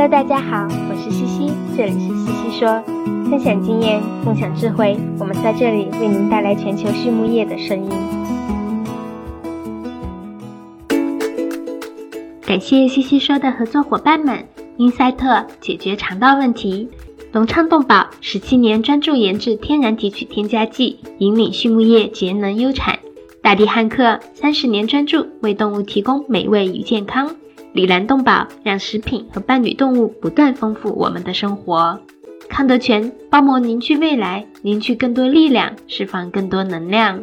Hello，大家好，我是西西，这里是西西说，分享经验，共享智慧，我们在这里为您带来全球畜牧业的声音。感谢西西说的合作伙伴们，英赛特解决肠道问题，隆昌动宝十七年专注研制天然提取添加剂，引领畜牧业节能优产。大地汉克三十年专注为动物提供美味与健康，里兰洞宝让食品和伴侣动物不断丰富我们的生活。康德全包膜凝聚未来，凝聚更多力量，释放更多能量。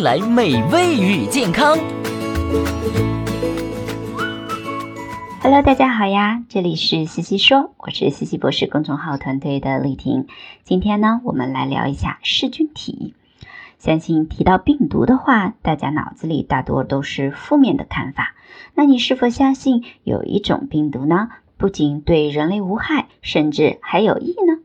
来美味与健康。Hello，大家好呀，这里是西西说，我是西西博士公众号团队的丽婷。今天呢，我们来聊一下噬菌体。相信提到病毒的话，大家脑子里大多都是负面的看法。那你是否相信有一种病毒呢，不仅对人类无害，甚至还有益呢？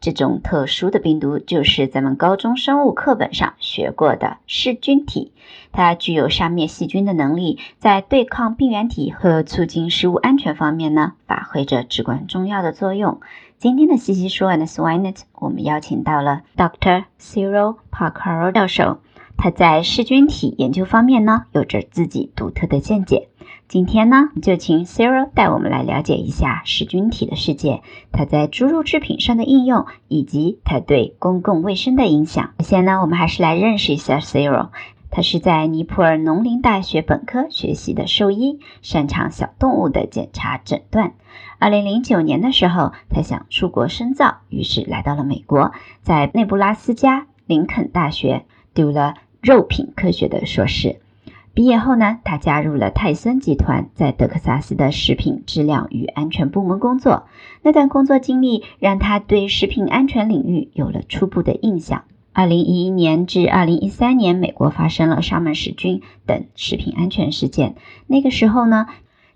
这种特殊的病毒就是咱们高中生物课本上学过的噬菌体，它具有杀灭细菌的能力，在对抗病原体和促进食物安全方面呢，发挥着至关重要的作用。今天的西西说 and Swinet，我们邀请到了 Dr. Cyril Parker 教授，他在噬菌体研究方面呢，有着自己独特的见解。今天呢，就请 Cyril 带我们来了解一下噬菌体的世界，它在猪肉制品上的应用，以及它对公共卫生的影响。首先呢，我们还是来认识一下 Cyril。他是在尼泊尔农林大学本科学习的兽医，擅长小动物的检查诊断。二零零九年的时候，他想出国深造，于是来到了美国，在内布拉斯加林肯大学读了肉品科学的硕士。毕业后呢，他加入了泰森集团，在德克萨斯的食品质量与安全部门工作。那段工作经历让他对食品安全领域有了初步的印象。二零一一年至二零一三年，美国发生了沙门氏菌等食品安全事件。那个时候呢，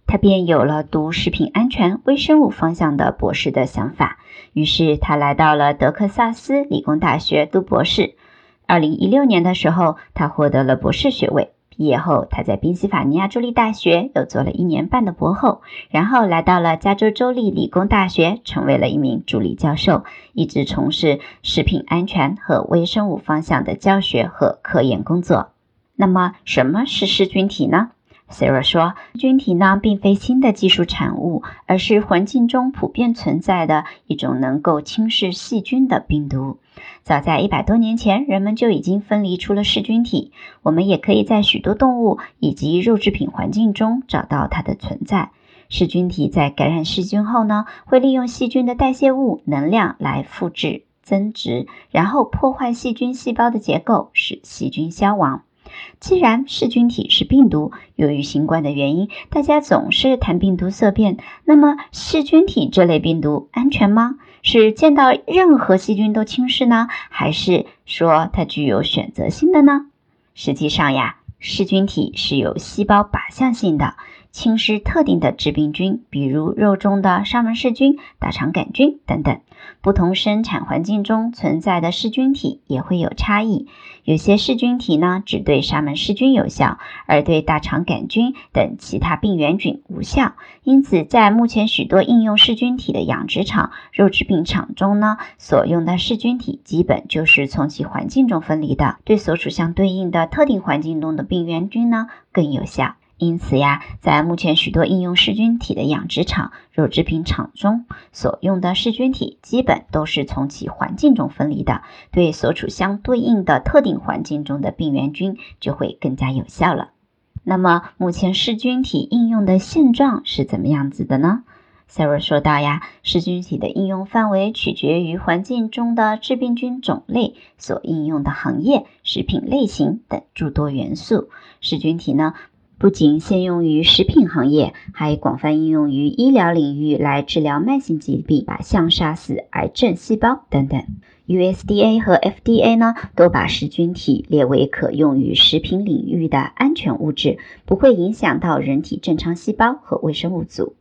他便有了读食品安全微生物方向的博士的想法。于是他来到了德克萨斯理工大学读博士。二零一六年的时候，他获得了博士学位。毕业后，他在宾夕法尼亚州立大学又做了一年半的博后，然后来到了加州州立理工大学，成为了一名助理教授，一直从事食品安全和微生物方向的教学和科研工作。那么，什么是噬菌体呢？Sarah 说，菌体呢并非新的技术产物，而是环境中普遍存在的一种能够轻视细菌的病毒。早在一百多年前，人们就已经分离出了噬菌体。我们也可以在许多动物以及肉制品环境中找到它的存在。噬菌体在感染细菌后呢，会利用细菌的代谢物能量来复制、增殖，然后破坏细菌细胞的结构，使细菌消亡。既然噬菌体是病毒，由于新冠的原因，大家总是谈病毒色变。那么，噬菌体这类病毒安全吗？是见到任何细菌都轻视呢，还是说它具有选择性的呢？实际上呀，噬菌体是有细胞靶向性的，轻视特定的致病菌，比如肉中的沙门氏菌、大肠杆菌等等。不同生产环境中存在的噬菌体也会有差异，有些噬菌体呢只对沙门氏菌有效，而对大肠杆菌等其他病原菌无效。因此，在目前许多应用噬菌体的养殖场、肉制品厂中呢，所用的噬菌体基本就是从其环境中分离的，对所属相对应的特定环境中的病原菌呢更有效。因此呀，在目前许多应用噬菌体的养殖场、肉制品厂中所用的噬菌体，基本都是从其环境中分离的，对所处相对应的特定环境中的病原菌就会更加有效了。那么，目前噬菌体应用的现状是怎么样子的呢？？Sara 说到呀，噬菌体的应用范围取决于环境中的致病菌种类、所应用的行业、食品类型等诸多元素。噬菌体呢，不仅限用于食品行业，还广泛应用于医疗领域来治疗慢性疾病、像杀死癌症细胞等等。USDA 和 FDA 呢，都把噬菌体列为可用于食品领域的安全物质，不会影响到人体正常细胞和微生物组。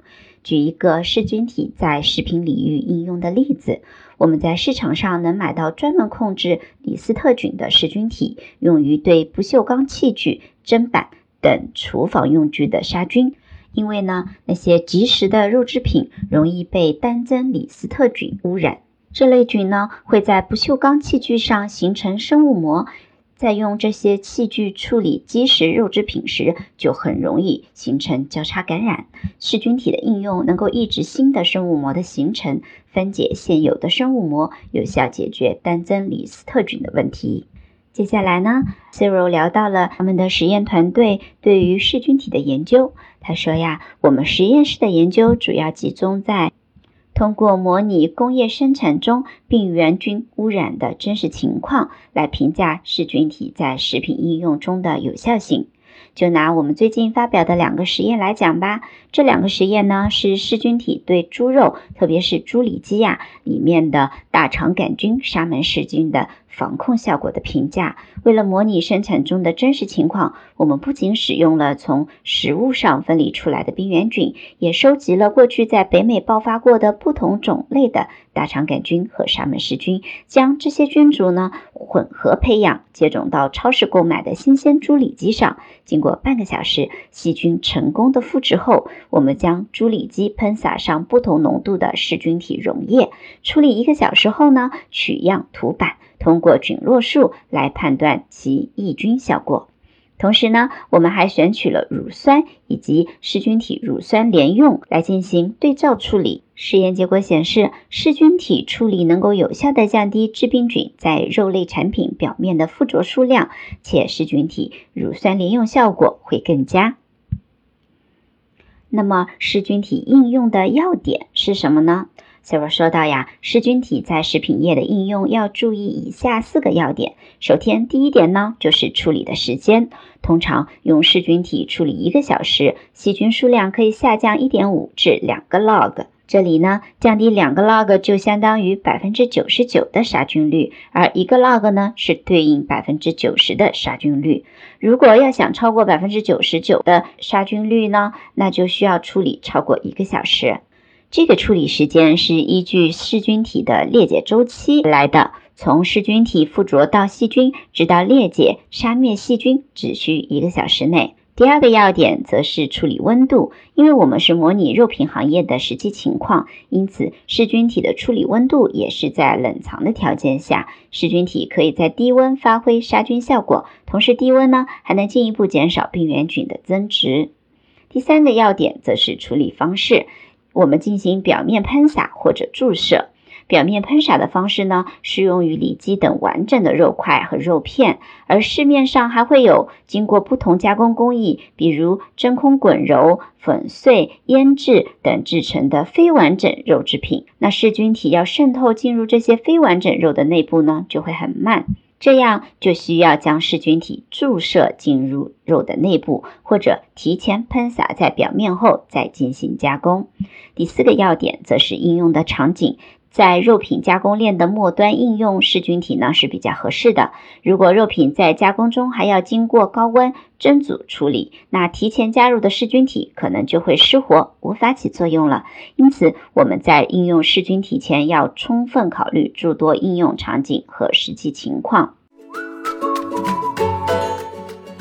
举一个噬菌体在食品领域应用的例子，我们在市场上能买到专门控制李斯特菌的噬菌体，用于对不锈钢器具、砧板等厨房用具的杀菌。因为呢，那些即食的肉制品容易被单增李斯特菌污染，这类菌呢会在不锈钢器具上形成生物膜。在用这些器具处理即食肉制品时，就很容易形成交叉感染。噬菌体的应用能够抑制新的生物膜的形成，分解现有的生物膜，有效解决单增李斯特菌的问题。接下来呢，Zero 聊到了他们的实验团队对于噬菌体的研究。他说呀，我们实验室的研究主要集中在。通过模拟工业生产中病原菌污染的真实情况来评价噬菌体在食品应用中的有效性。就拿我们最近发表的两个实验来讲吧，这两个实验呢是噬菌体对猪肉，特别是猪里脊呀里面的大肠杆菌沙门氏菌的。防控效果的评价。为了模拟生产中的真实情况，我们不仅使用了从食物上分离出来的病原菌，也收集了过去在北美爆发过的不同种类的大肠杆菌和沙门氏菌，将这些菌株呢混合培养，接种到超市购买的新鲜猪里脊上。经过半个小时，细菌成功的复制后，我们将猪里脊喷洒上不同浓度的噬菌体溶液，处理一个小时后呢，取样涂板。通过菌落数来判断其抑菌效果。同时呢，我们还选取了乳酸以及噬菌体乳酸联用来进行对照处理。实验结果显示，噬菌体处理能够有效的降低致病菌在肉类产品表面的附着数量，且噬菌体乳酸联用效果会更佳。那么，噬菌体应用的要点是什么呢？Sarah 说到呀，噬菌体在食品业的应用要注意以下四个要点。首先，第一点呢，就是处理的时间。通常用噬菌体处理一个小时，细菌数量可以下降一点五至两个 log。这里呢，降低两个 log 就相当于百分之九十九的杀菌率，而一个 log 呢，是对应百分之九十的杀菌率。如果要想超过百分之九十九的杀菌率呢，那就需要处理超过一个小时。这个处理时间是依据噬菌体的裂解周期来的，从噬菌体附着到细菌，直到裂解、杀灭细菌，只需一个小时内。第二个要点则是处理温度，因为我们是模拟肉品行业的实际情况，因此噬菌体的处理温度也是在冷藏的条件下，噬菌体可以在低温发挥杀菌效果，同时低温呢还能进一步减少病原菌的增殖。第三个要点则是处理方式。我们进行表面喷洒或者注射。表面喷洒的方式呢，适用于里脊等完整的肉块和肉片，而市面上还会有经过不同加工工艺，比如真空滚揉、粉碎、腌制等制成的非完整肉制品。那噬菌体要渗透进入这些非完整肉的内部呢，就会很慢。这样就需要将噬菌体注射进入肉的内部，或者提前喷洒在表面后再进行加工。第四个要点则是应用的场景，在肉品加工链的末端应用噬菌体呢是比较合适的。如果肉品在加工中还要经过高温蒸煮处理，那提前加入的噬菌体可能就会失活，无法起作用了。因此，我们在应用噬菌体前要充分考虑诸多应用场景和实际情况。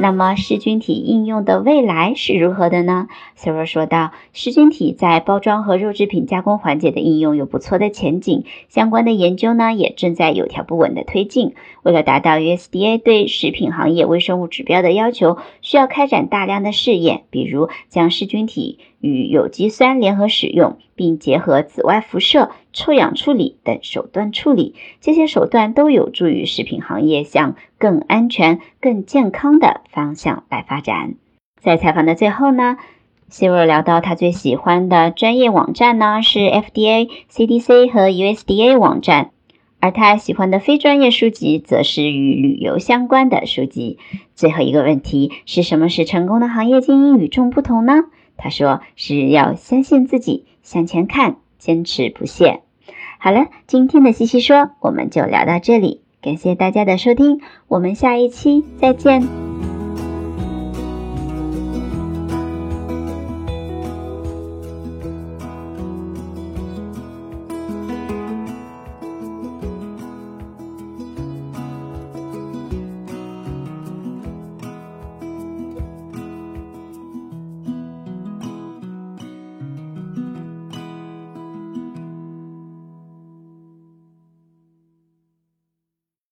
那么噬菌体应用的未来是如何的呢？Sara 说道：“噬菌体在包装和肉制品加工环节的应用有不错的前景，相关的研究呢也正在有条不紊的推进。为了达到 USDA 对食品行业微生物指标的要求，需要开展大量的试验，比如将噬菌体与有机酸联合使用，并结合紫外辐射、臭氧处理等手段处理。这些手段都有助于食品行业向更安全、更健康的方向来发展。在采访的最后呢 s i r 聊到他最喜欢的专业网站呢是 FDA、CDC 和 USDA 网站，而他喜欢的非专业书籍则是与旅游相关的书籍。最后一个问题是什么使成功的行业精英与众不同呢？他说是要相信自己，向前看，坚持不懈。好了，今天的西西说我们就聊到这里。感谢大家的收听，我们下一期再见。